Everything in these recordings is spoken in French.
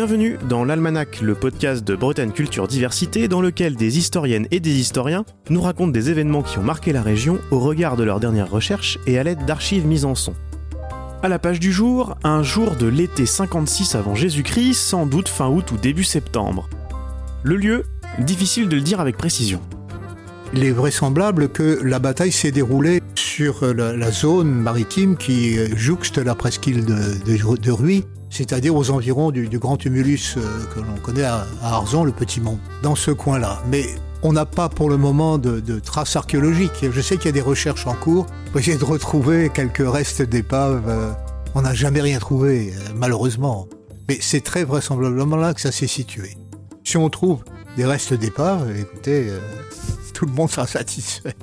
Bienvenue dans l'Almanach, le podcast de Bretagne Culture Diversité, dans lequel des historiennes et des historiens nous racontent des événements qui ont marqué la région au regard de leurs dernières recherches et à l'aide d'archives mises en son. À la page du jour, un jour de l'été 56 avant Jésus-Christ, sans doute fin août ou début septembre. Le lieu, difficile de le dire avec précision. Il est vraisemblable que la bataille s'est déroulée sur la, zone maritime qui jouxte la presqu'île de, de, Ruy, c'est-à-dire aux environs du, grand tumulus euh, que l'on connaît à, Arzon, le Petit Mont, dans ce coin-là. Mais on n'a pas pour le moment de, traces archéologiques. Je sais qu'il y a des recherches en cours pour essayer de retrouver quelques restes d'épaves. Euh, on n'a jamais rien trouvé, euh, malheureusement. Mais c'est très vraisemblablement là que ça s'est situé. Si on trouve des restes d'épaves, écoutez, tout le monde sera satisfait.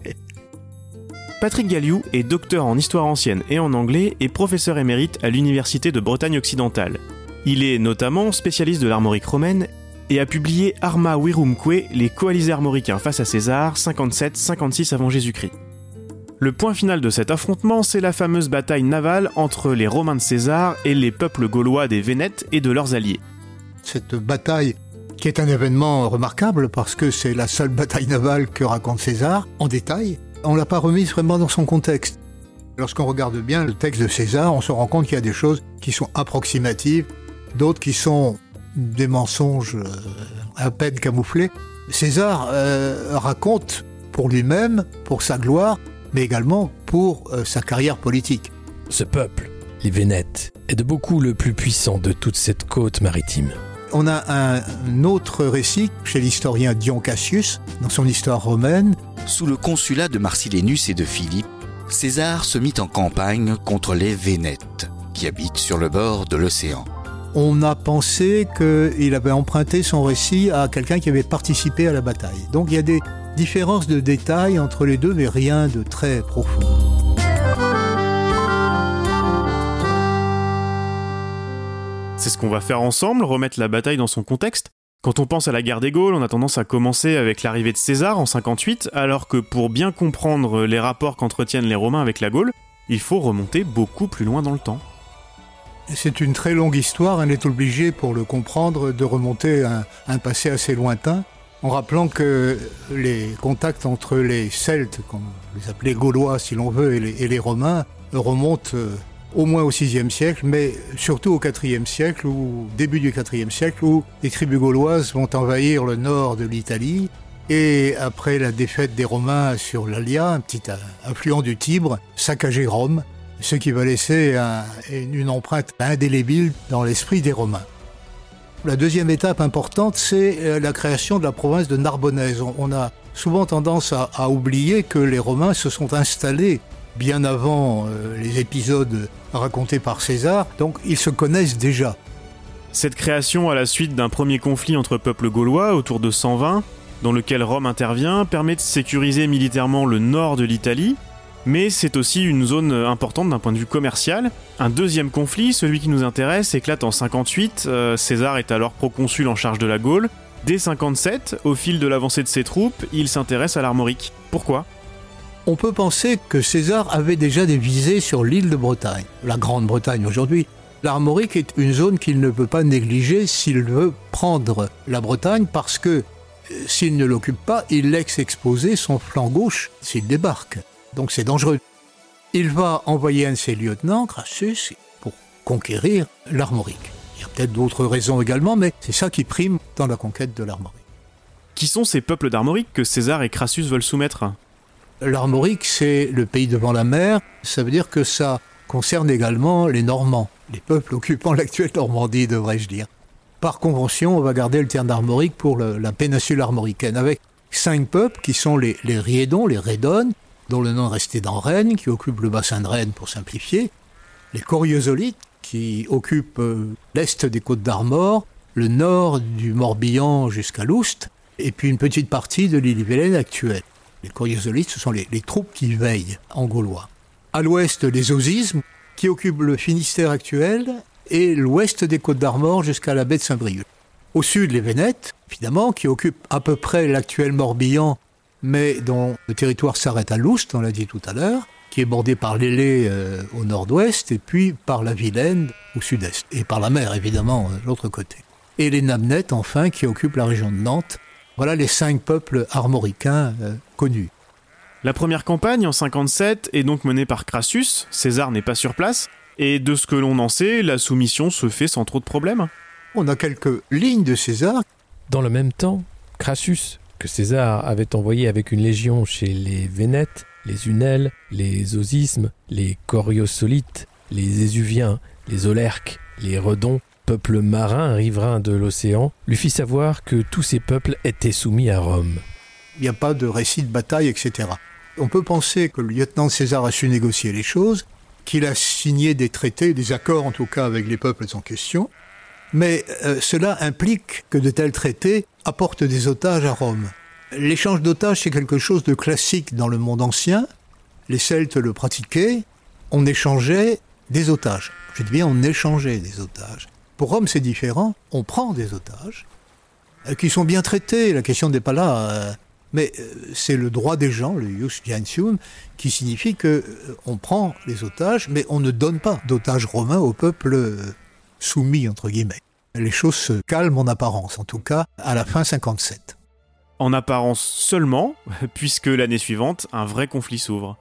Patrick Galliou est docteur en histoire ancienne et en anglais et professeur émérite à l'Université de Bretagne occidentale. Il est notamment spécialiste de l'armorique romaine et a publié Arma Virumque, les coalisés armoricains face à César, 57-56 avant Jésus-Christ. Le point final de cet affrontement, c'est la fameuse bataille navale entre les Romains de César et les peuples gaulois des Vénètes et de leurs alliés. Cette bataille qui est un événement remarquable parce que c'est la seule bataille navale que raconte César en détail. On l'a pas remise vraiment dans son contexte. Lorsqu'on regarde bien le texte de César, on se rend compte qu'il y a des choses qui sont approximatives, d'autres qui sont des mensonges euh, à peine camouflés. César euh, raconte pour lui-même, pour sa gloire, mais également pour euh, sa carrière politique. Ce peuple, les Vénètes, est de beaucoup le plus puissant de toute cette côte maritime. On a un autre récit chez l'historien Dion Cassius, dans son histoire romaine. Sous le consulat de Marcellinus et de Philippe, César se mit en campagne contre les Vénètes, qui habitent sur le bord de l'océan. On a pensé qu'il avait emprunté son récit à quelqu'un qui avait participé à la bataille. Donc il y a des différences de détails entre les deux, mais rien de très profond. C'est ce qu'on va faire ensemble, remettre la bataille dans son contexte. Quand on pense à la guerre des Gaules, on a tendance à commencer avec l'arrivée de César en 58, alors que pour bien comprendre les rapports qu'entretiennent les Romains avec la Gaule, il faut remonter beaucoup plus loin dans le temps. C'est une très longue histoire, on est obligé pour le comprendre de remonter à un passé assez lointain, en rappelant que les contacts entre les Celtes, comme les appelait Gaulois si l'on veut, et les, et les Romains, remontent euh, au moins au VIe siècle, mais surtout au IVe siècle, ou début du IVe siècle, où les tribus gauloises vont envahir le nord de l'Italie. Et après la défaite des Romains sur l'Alia, un petit affluent du Tibre, saccager Rome, ce qui va laisser une empreinte indélébile dans l'esprit des Romains. La deuxième étape importante, c'est euh, la création de la province de Narbonnaise. On a souvent tendance à oublier que les Romains se sont installés bien avant euh, les épisodes racontés par César, donc ils se connaissent déjà. Cette création à la suite d'un premier conflit entre peuples gaulois autour de 120, dans lequel Rome intervient, permet de sécuriser militairement le nord de l'Italie, mais c'est aussi une zone importante d'un point de vue commercial. Un deuxième conflit, celui qui nous intéresse, éclate en 58, euh, César est alors proconsul en charge de la Gaule. Dès 57, au fil de l'avancée de ses troupes, il s'intéresse à l'armorique. Pourquoi? On peut penser que César avait déjà des visées sur l'île de Bretagne, la Grande-Bretagne aujourd'hui. L'Armorique est une zone qu'il ne peut pas négliger s'il veut prendre la Bretagne parce que euh, s'il ne l'occupe pas, il laisse exposer son flanc gauche s'il débarque. Donc c'est dangereux. Il va envoyer un de ses lieutenants, Crassus, pour conquérir l'Armorique. Il y a peut-être d'autres raisons également, mais c'est ça qui prime dans la conquête de l'Armorique. Qui sont ces peuples d'Armorique que César et Crassus veulent soumettre? L'Armorique, c'est le pays devant la mer. Ça veut dire que ça concerne également les Normands, les peuples occupant l'actuelle Normandie, devrais-je dire. Par convention, on va garder le terme d'Armorique pour la péninsule armoricaine, avec cinq peuples qui sont les, les Riédons, les Rédones, dont le nom est resté dans Rennes, qui occupent le bassin de Rennes pour simplifier, les Coriosolites, qui occupent euh, l'est des côtes d'Armor, le nord du Morbihan jusqu'à l'Oust, et puis une petite partie de l'île Vélène actuelle. Les coriosolites, ce sont les, troupes qui veillent en gaulois. À l'ouest, les osismes, qui occupent le Finistère actuel et l'ouest des Côtes d'Armor jusqu'à la baie de Saint-Brieuc. Au sud, les Vénètes, évidemment, qui occupent à peu près l'actuel Morbihan, mais dont le territoire s'arrête à l'Oust, on l'a dit tout à l'heure, qui est bordé par l'Élé euh, au nord-ouest et puis par la Vilaine au sud-est, et par la mer, évidemment, de l'autre côté. et les Namnettes, enfin, qui occupent la région de Nantes. Voilà les cinq peuples armoricains euh, connus. La première campagne, en 57, est donc menée par Crassus, César n'est pas sur place, et de ce que l'on en sait, la soumission se fait sans trop de problèmes. On a quelques lignes de César. Dans le même temps, Crassus, que César avait envoyé avec une légion chez les Vénètes, les Unelles, les Osismes, les Coriosolites, les Ésuviens, les Olerques, les Redons, peuples marins riverains de l'océan, lui fit savoir que tous ces peuples étaient soumis à Rome. Il n'y a pas de récit de bataille, etc. On peut penser que le lieutenant César a su négocier les choses, qu'il a signé des traités, des accords en tout cas avec les peuples en question, mais euh, cela implique que de tels traités apportent des otages à Rome. L'échange d'otages, c'est quelque chose de classique dans le monde ancien. Les Celtes le pratiquaient. On échangeait des otages. Je dis bien on échangeait des otages. Pour Rome, c'est différent. On prend des otages euh, qui sont bien traités. La question n'est pas là. euh, mais euh, c'est le droit des gens, le jus gentium, qui signifie que on prend les otages, mais on ne donne pas d'otages romains au peuple soumis entre guillemets. Les choses se calment en apparence, en tout cas à la fin 57. En apparence seulement, puisque l'année suivante, un vrai conflit s'ouvre.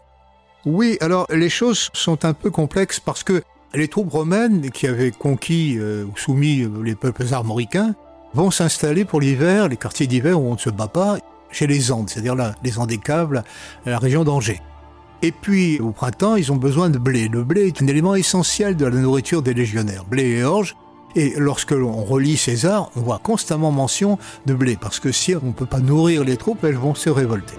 Oui, alors les choses sont un peu complexes parce que les troupes romaines qui avaient conquis euh, ou soumis euh, les peuples armoricains vont s'installer pour l'hiver, les quartiers d'hiver où on ne se bat pas, chez les Andes, c'est-à-dire les Andécables, la région d'Angers. Et puis au printemps, ils ont besoin de blé. Le blé est un élément essentiel de la nourriture des légionnaires, blé et orge. Et lorsque l'on relit César, on voit constamment mention de blé, parce que si on ne peut pas nourrir les troupes, elles vont se révolter.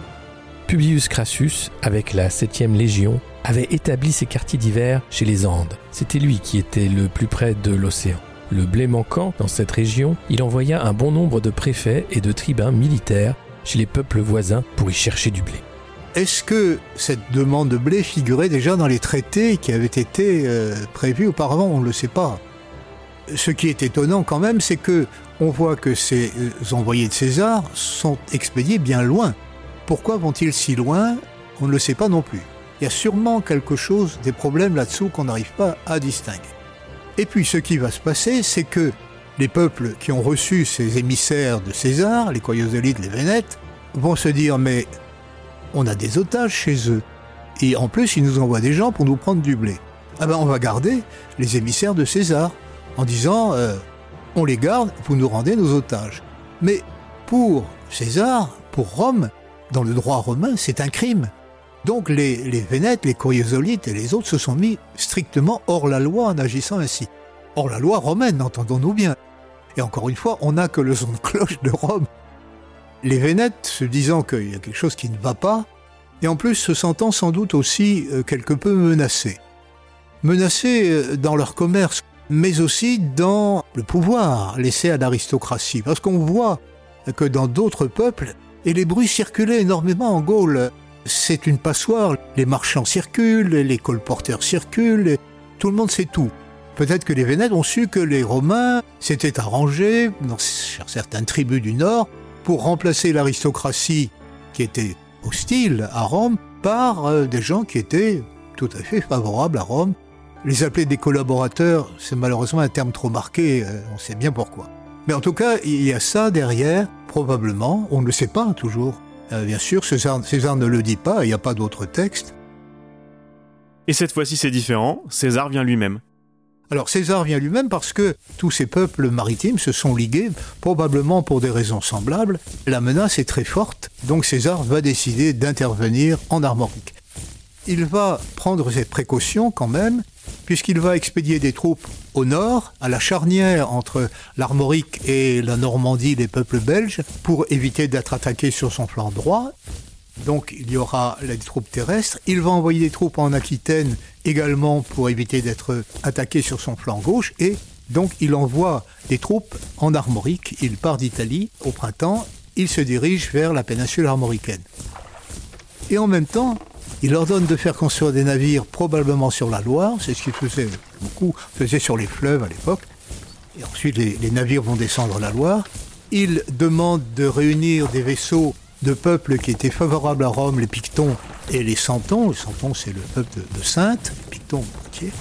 Publius Crassus, avec la 7e Légion, avait établi ses quartiers d'hiver chez les Andes. C'était lui qui était le plus près de l'océan. Le blé manquant dans cette région, il envoya un bon nombre de préfets et de tribuns militaires chez les peuples voisins pour y chercher du blé. Est-ce que cette demande de blé figurait déjà dans les traités qui avaient été euh, prévus auparavant? On ne le sait pas. Ce qui est étonnant quand même, c'est que on voit que ces euh, envoyés de César sont expédiés bien loin. Pourquoi vont-ils si loin? On ne le sait pas non plus. Il y a sûrement quelque chose, des problèmes là-dessous qu'on n'arrive pas à distinguer. Et puis ce qui va se passer, c'est que les peuples qui ont reçu ces émissaires de César, les Coyosolites, les Vénètes, vont se dire mais on a des otages chez eux. Et en plus, ils nous envoient des gens pour nous prendre du blé. Ah ben on va garder les émissaires de César en disant euh, on les garde, vous nous rendez nos otages. Mais pour César, pour Rome, dans le droit romain, c'est un crime. Donc les, Vénètes, les Coriosolites et les autres se sont mis strictement hors la loi en agissant ainsi. Hors la loi romaine, entendons-nous bien. Et encore une fois, on n'a que le son de cloche de Rome. Les Vénètes, se disant qu'il y a quelque chose qui ne va pas, et en plus se sentant sans doute aussi euh, quelque peu menacés. Menacés euh, dans leur commerce, mais aussi dans le pouvoir laissé à l'aristocratie. Parce qu'on voit que dans d'autres peuples, et les bruits circulaient énormément en Gaule, c'est une passoire, les marchands circulent, les colporteurs circulent, tout le monde sait tout. Peut-être que les Vénètes ont su que les Romains s'étaient arrangés dans certaines tribus du Nord pour remplacer l'aristocratie qui était hostile à Rome par euh, des gens qui étaient tout à fait favorables à Rome. Les appeler des collaborateurs, c'est malheureusement un terme trop marqué, euh, on sait bien pourquoi. Mais en tout cas, il y a ça derrière, probablement, on ne le sait pas toujours. Euh, bien sûr, César, César ne le dit pas, il n'y a pas d'autre texte. Et cette fois-ci c'est différent, César vient lui-même. Alors César vient lui-même parce que tous ces peuples maritimes se sont ligués, probablement pour des raisons semblables. La menace est très forte, donc César va décider d'intervenir en Armorique. Il va prendre ses précautions quand même, puisqu'il va expédier des troupes au nord, à la charnière entre l'Armorique et la Normandie, les peuples belges, pour éviter d'être attaqué sur son flanc droit. Donc il y aura les troupes terrestres. Il va envoyer des troupes en Aquitaine également pour éviter d'être attaqué sur son flanc gauche. Et donc il envoie des troupes en Armorique. Il part d'Italie au printemps. Il se dirige vers la péninsule armoricaine. Et en même temps, il ordonne de faire construire des navires probablement sur la Loire. C'est ce qu'il faisait beaucoup, faisait sur les fleuves à l'époque. Et ensuite les, navires vont descendre la Loire. Il demande de réunir des vaisseaux de peuples qui étaient favorables à Rome, les Pictons et les Santons. Les Santons, c'est le peuple de, de Sainte, Pictons, Poitiers.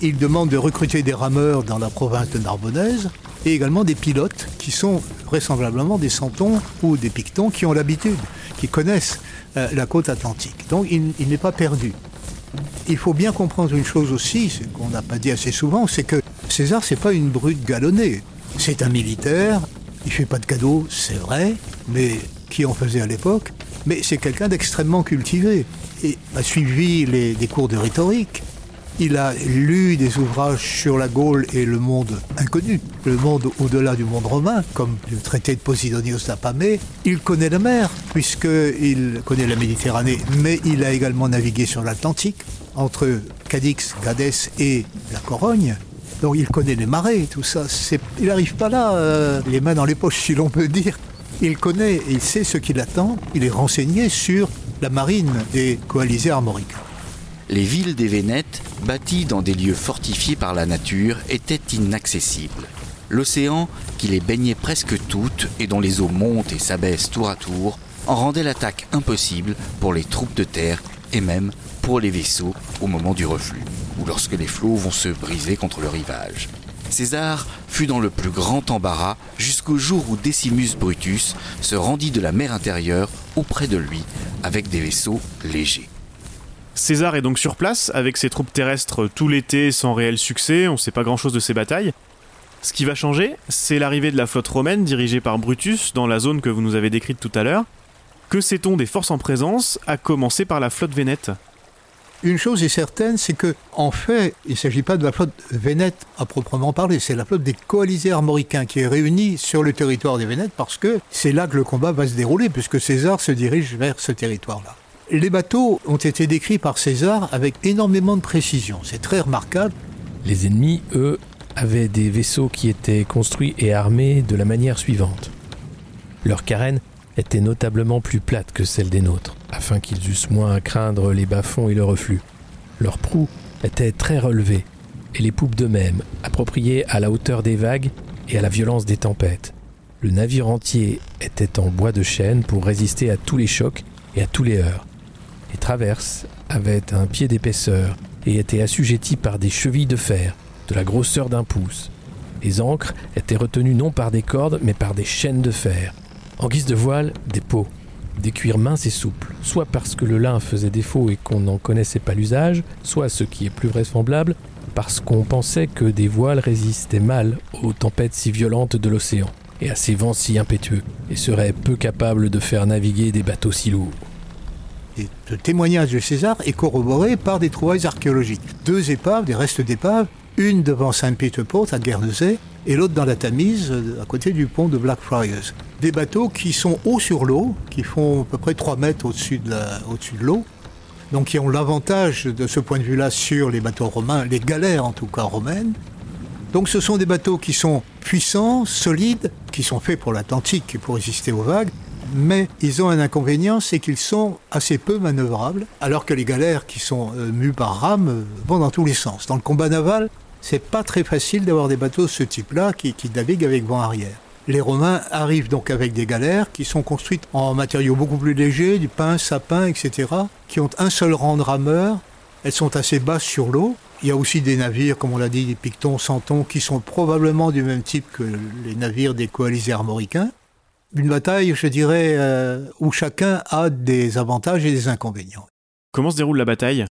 Il demande de recruter des rameurs dans la province de Narbonnaise. et également des pilotes qui sont vraisemblablement des santons ou des pictons qui ont l'habitude, qui connaissent euh, la côte atlantique. Donc il, n'est pas perdu. Il faut bien comprendre une chose aussi, ce qu'on n'a pas dit assez souvent, c'est que César, c'est pas une brute galonnée. C'est un militaire, il fait pas de cadeaux, c'est vrai, mais qui en faisait à l'époque Mais c'est quelqu'un d'extrêmement cultivé et a suivi des cours de rhétorique. Il a lu des ouvrages sur la Gaule et le monde inconnu, le monde au-delà du monde romain, comme le traité de Posidonios d'Apamée. Il connaît la mer, puisqu'il connaît la Méditerranée, mais il a également navigué sur l'Atlantique, entre Cadix, Gadès et la Corogne. Donc il connaît les marées, tout ça. Il n'arrive pas là, euh, les mains dans les poches, si l'on peut dire. Il connaît et il sait ce qui l'attend. Il est renseigné sur la marine des coalisés armoricains. Les villes des Vénètes, bâties dans des lieux fortifiés par la nature, étaient inaccessibles. L'océan, qui les baignait presque toutes et dont les eaux montent et s'abaissent tour à tour, en rendait l'attaque impossible pour les troupes de terre et même pour les vaisseaux au moment du reflux, ou lorsque les flots vont se briser contre le rivage. César fut dans le plus grand embarras jusqu'au jour où Decimus Brutus se rendit de la mer intérieure auprès de lui avec des vaisseaux légers. César est donc sur place avec ses troupes terrestres tout l'été sans réel succès, on sait pas grand chose de ses batailles. Ce qui va changer, c'est l'arrivée de la flotte romaine dirigée par Brutus dans la zone que vous nous avez décrite tout à l'heure. Que sait-on des forces en présence, à commencer par la flotte vénète? Une chose est certaine, c'est que, en fait, il ne s'agit pas de la flotte vénète à proprement parler, c'est la flotte des coalisés armoricains qui est réunie sur le territoire des Vénètes parce que c'est là que le combat va se dérouler, puisque César se dirige vers ce territoire-là. Les bateaux ont été décrits par César avec énormément de précision, c'est très remarquable. Les ennemis, eux, avaient des vaisseaux qui étaient construits et armés de la manière suivante. Leurs carènes étaient notablement plus plates que celles des nôtres, afin qu'ils eussent moins à craindre les bas-fonds et le reflux. Leurs proues étaient très relevées, et les poupes d'eux-mêmes, appropriées à la hauteur des vagues et à la violence des tempêtes. Le navire entier était en bois de chêne pour résister à tous les chocs et à tous les heurts. Les traverses avaient un pied d'épaisseur et étaient assujetties par des chevilles de fer de la grosseur d'un pouce. Les ancres étaient retenues non par des cordes mais par des chaînes de fer. En guise de voile, des peaux, des cuirs minces et souples, soit parce que le lin faisait défaut et qu'on n'en connaissait pas l'usage, soit ce qui est plus vraisemblable, parce qu'on pensait que des voiles résistaient mal aux tempêtes si violentes de l'océan et à ces vents si impétueux, et seraient peu capables de faire naviguer des bateaux si lourds. Ce témoignage de César est corroboré par des trouvailles archéologiques. Deux épaves, des restes d'épaves, une devant Saint-Peter Port à Guernesey et l'autre dans la Tamise, à côté du pont de Blackfriars. Des bateaux qui sont hauts sur l'eau, qui font à peu près 3 mètres au-dessus de l'eau, donc qui ont l'avantage de ce point de vue-là sur les bateaux romains, les galères en tout cas romaines. Donc ce sont des bateaux qui sont puissants, solides, qui sont faits pour l'Atlantique et pour résister aux vagues, mais ils ont un inconvénient, c'est qu'ils sont assez peu manœuvrables, alors que les galères qui sont euh, mues par rames euh, vont dans tous les sens. Dans le combat naval, c'est pas très facile d'avoir des bateaux de ce type-là qui, naviguent avec vent arrière. Les Romains arrivent donc avec des galères qui sont construites en matériaux beaucoup plus légers, du pin, sapin, etc., qui ont un seul rang de rameur. Elles sont assez basses sur l'eau. Il y a aussi des navires, comme on l'a dit, des pictons, santons, qui sont probablement du même type que les navires des coalisés armoricains. Une bataille, je dirais, euh, où chacun a des avantages et des inconvénients. Comment se déroule la bataille?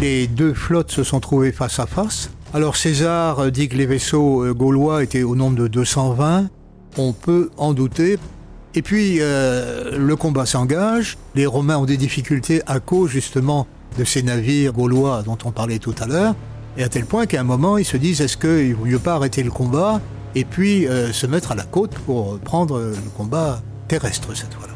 Les deux flottes se sont trouvées face à face. Alors César dit que les vaisseaux euh, gaulois étaient au nombre de 220. On peut en douter. Et puis euh, le combat s'engage. Les Romains ont des difficultés à cause justement de ces navires gaulois dont on parlait tout à l'heure. Et à tel point qu'à un moment, ils se disent est-ce qu'il vaut mieux pas arrêter le combat? Et puis euh, se mettre à la côte pour prendre le combat terrestre cette fois-là.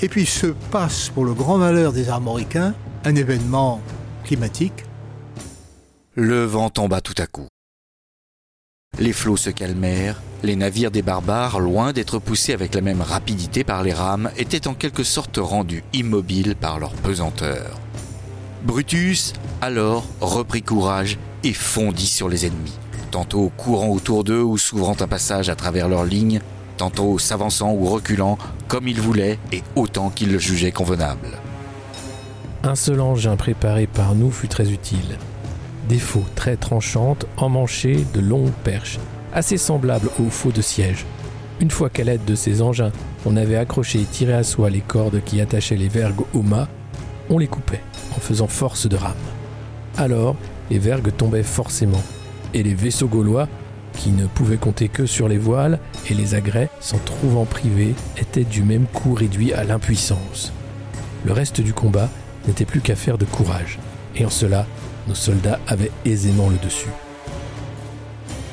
Et puis se passe, pour le grand malheur des Armoricains, un événement climatique. Le vent tomba tout à coup. Les flots se calmèrent, les navires des barbares, loin d'être poussés avec la même rapidité par les rames, étaient en quelque sorte rendus immobiles par leur pesanteur. Brutus, alors, reprit courage et fondit sur les ennemis, tantôt courant autour d'eux ou s'ouvrant un passage à travers leurs lignes, tantôt s'avançant ou reculant comme il voulait et autant qu'il le jugeait convenable. Un seul engin préparé par nous fut très utile. des faux très tranchantes emmanchées de longues perches, assez semblables aux faux de siège. Une fois qu'à l'aide de ces engins, on avait accroché et tiré à soi les cordes qui attachaient les vergues au mât, on les coupait en faisant force de rame. Alors, les vergues tombaient forcément, et les vaisseaux gaulois, qui ne pouvaient compter que sur les voiles et les agrès, s'en trouvant privés, étaient du même coup réduits à l'impuissance. Le reste du combat n'était plus qu'à faire de courage, et en cela, nos soldats avaient aisément le dessus.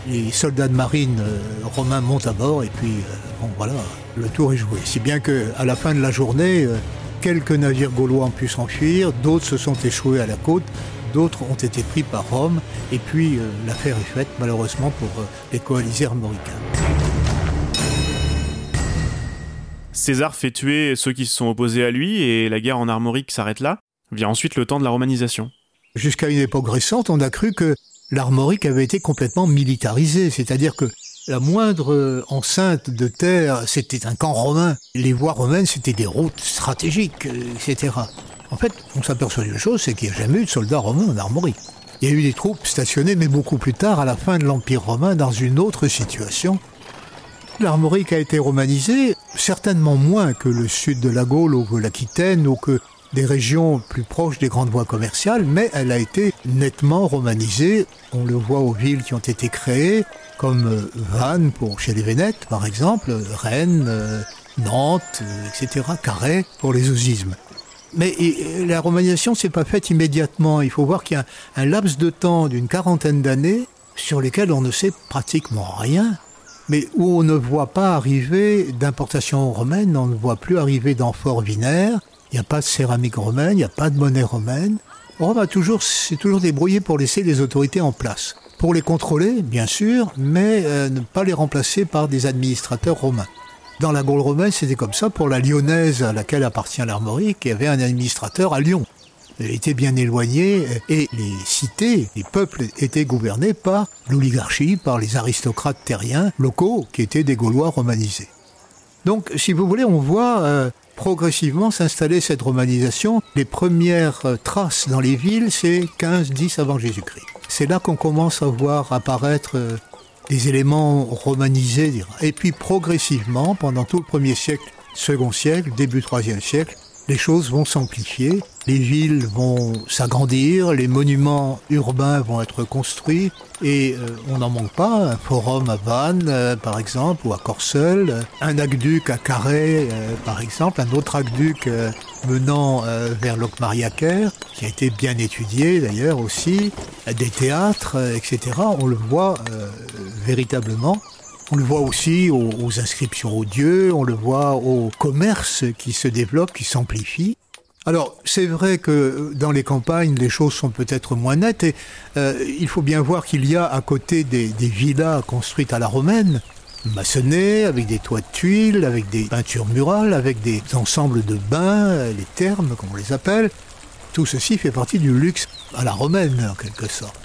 Les soldats de marine euh, romains montent à bord et puis euh, bon voilà, le tour est joué. Si bien que à la fin de la journée, euh, quelques navires gaulois ont pu s'enfuir, d'autres se sont échoués à la côte, d'autres ont été pris par Rome et puis l'affaire est faite malheureusement pour les coalisés armoricains. César fait tuer ceux qui se sont opposés à lui et la guerre en armorique s'arrête là. Vient ensuite le temps de la romanisation. Jusqu'à une époque récente, on a cru que l'armorique avait été complètement militarisé, c'est-à-dire que la moindre enceinte de terre, c'était un camp romain. Les voies romaines, c'était des routes stratégiques, etc. En fait, on s'aperçoit d'une chose, c'est qu'il n'y a jamais eu de soldats romains en armorique. Il y a eu des troupes stationnées, mais beaucoup plus tard, à la fin de l'Empire romain, dans une autre situation. L'armorique a été romanisée, certainement moins que le sud de la Gaule ou que l'Aquitaine ou que des régions plus proches des grandes voies commerciales, mais elle a été nettement romanisée. On le voit aux villes qui ont été créées, comme euh, Vannes pour chez les Vénètes, par exemple, Rennes, euh, Nantes, euh, etc., Carré pour les osismes. Mais la romanisation s'est pas faite immédiatement. Il faut voir qu'il y a un laps de temps d'une quarantaine d'années sur lesquels on ne sait pratiquement rien, mais où on ne voit pas arriver d'importation romaine, on ne voit plus arriver d'amphores vinaires, il n'y a pas de céramique romaine, il n'y a pas de monnaie romaine. Rome a toujours, s'est toujours débrouillé pour laisser les autorités en place. Pour les contrôler, bien sûr, mais euh, ne pas les remplacer par des administrateurs romains. Dans la Gaule romaine, c'était comme ça pour la lyonnaise à laquelle appartient l'Armorique, il y avait un administrateur à Lyon. Il était bien éloigné et les cités, les peuples étaient gouvernés par l'oligarchie, par les aristocrates terriens locaux qui étaient des Gaulois romanisés. Donc, si vous voulez, on voit euh, progressivement s'installer cette romanisation. Les premières euh, traces dans les villes, c'est 15-10 avant Jésus-Christ. C'est là qu'on commence à voir apparaître euh, des éléments romanisés. Et puis progressivement, pendant tout le premier siècle, second siècle, début troisième siècle, les choses vont s'amplifier, les villes vont s'agrandir, les monuments urbains vont être construits, et euh, on n'en manque pas, un forum à Vannes, euh, par exemple, ou à Corseul, un aqueduc à Carré, euh, par exemple, un autre aqueduc menant vers Locmariaquer, qui a été bien étudié d'ailleurs aussi, des théâtres, etc. On le voit véritablement. On le voit aussi aux, inscriptions aux dieux, on le voit au commerce qui se développe, qui s'amplifie. Alors, c'est vrai que dans les campagnes, les choses sont peut-être moins nettes et euh, il faut bien voir qu'il y a à côté des, villas construites à la romaine, maçonnées, avec des toits de tuiles, avec des peintures murales, avec des ensembles de bains, les thermes, comme on les appelle. Tout ceci fait partie du luxe à la romaine, en quelque sorte.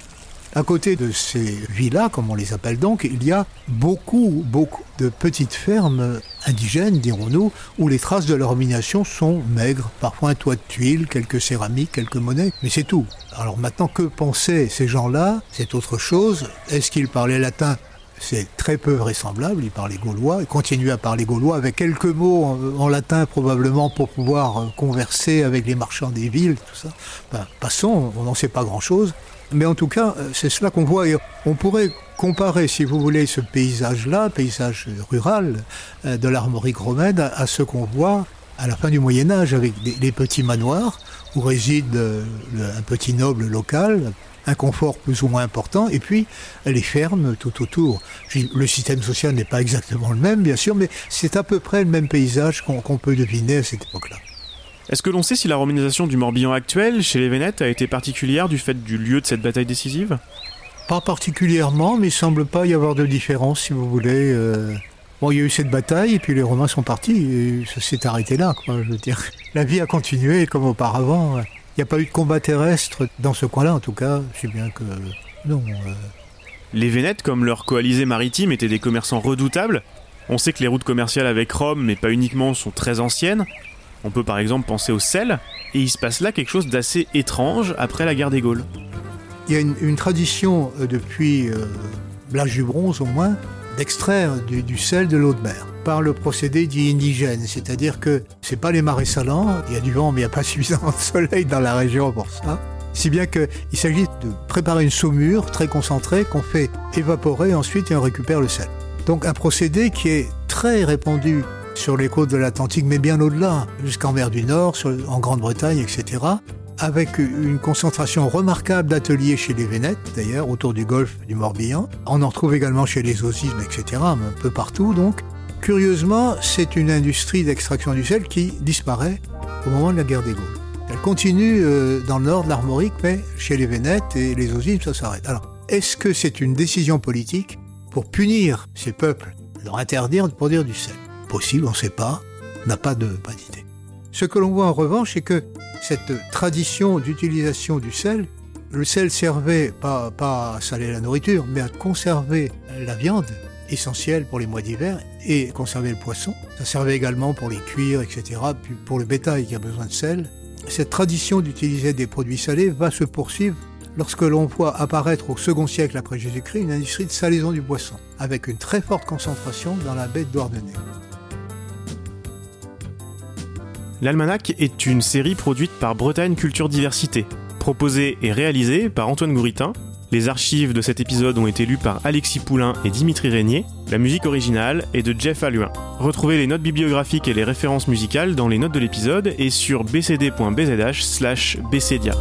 À côté de ces villas, comme on les appelle donc, il y a beaucoup, beaucoup de petites fermes indigènes, dirons-nous, où les traces de leur domination sont maigres. Parfois un toit de tuiles, quelques céramiques, quelques monnaies, mais c'est tout. Alors maintenant, que pensaient ces gens-là? C'est autre chose. Est-ce qu'ils parlaient latin c'est très peu vraisemblable, ils parlaient gaulois, ils continuaient à parler gaulois avec quelques mots en, latin probablement pour pouvoir euh, converser avec les marchands des villes, tout ça. Ben, passons, on n'en sait pas grand-chose. Mais en tout cas, euh, c'est cela qu'on voit. On pourrait comparer, si vous voulez, ce paysage-là, paysage rural euh, de l'armorique romaine, à ce qu'on voit à la fin du Moyen Âge avec les petits manoirs où réside un petit noble local, un confort plus ou moins important, et puis les fermes tout autour. Le système social n'est pas exactement le même, bien sûr, mais c'est à peu près le même paysage qu'on peut deviner à cette époque-là. Est-ce que l'on sait si la romanisation du Morbihan actuel, chez les Vénètes, a été particulière du fait du lieu de cette bataille décisive? Pas particulièrement, mais il semble pas y avoir de différence, si vous voulez. Euh. Bon, il y a eu cette bataille, et puis les Romains sont partis, et ça s'est arrêté là, quoi, je veux dire. La vie a continué comme auparavant. N'y a pas eu de combat terrestre dans ce coin-là, en tout cas, si bien que... Non. Euh. Les Vénètes, comme leurs coalisés maritimes, étaient des commerçants redoutables. On sait que les routes commerciales avec Rome, mais pas uniquement, sont très anciennes. On peut par exemple penser au sel, et il se passe là quelque chose d'assez étrange après la guerre des Gaules. Il y a une, tradition euh, depuis euh, l'âge du bronze au moins d'extraire du, sel de l'eau de mer par le procédé dit indigène, c'est-à-dire que c'est pas les marais salants, il y a du vent mais il n'y a pas suffisamment de soleil dans la région pour ça. Si bien qu'il s'agit de préparer une saumure très concentrée qu'on fait évaporer ensuite et on récupère le sel. Donc un procédé qui est très répandu sur les côtes de l'Atlantique, mais bien au-delà, jusqu'en mer du Nord, en Grande-Bretagne, etc avec une concentration remarquable d'ateliers chez les Vénètes, d'ailleurs, autour du golfe du Morbihan. On en retrouve également chez les Osismes, etc., un peu partout donc. Curieusement, c'est une industrie d'extraction du sel qui disparaît au moment de la guerre des Gaules. Elle continue euh, dans le nord de l'Armorique, mais chez les Vénètes et les Osismes, ça s'arrête. Alors, est-ce que c'est une décision politique pour punir ces peuples, leur interdire de produire du sel? Possible, on ne sait pas, on n'a pas d'idée. Ce que l'on voit en revanche, c'est que cette tradition d'utilisation du sel, le sel servait pas, pas à saler la nourriture, mais à conserver la viande, essentielle pour les mois d'hiver, et conserver le poisson. Ça servait également pour les cuire, etc., puis pour le bétail qui a besoin de sel. Cette tradition d'utiliser des produits salés va se poursuivre lorsque l'on voit apparaître au second siècle après Jésus-Christ une industrie de salaison du poisson, avec une très forte concentration dans la baie de Douarnenez. L'Almanach est une série produite par Bretagne Culture Diversité, proposée et réalisée par Antoine Gouritin. Les archives de cet épisode ont été lues par Alexis Poulain et Dimitri Régnier. La musique originale est de Jeff Alluin. Retrouvez les notes bibliographiques et les références musicales dans les notes de l'épisode et sur bcd.bzh slash bcdia.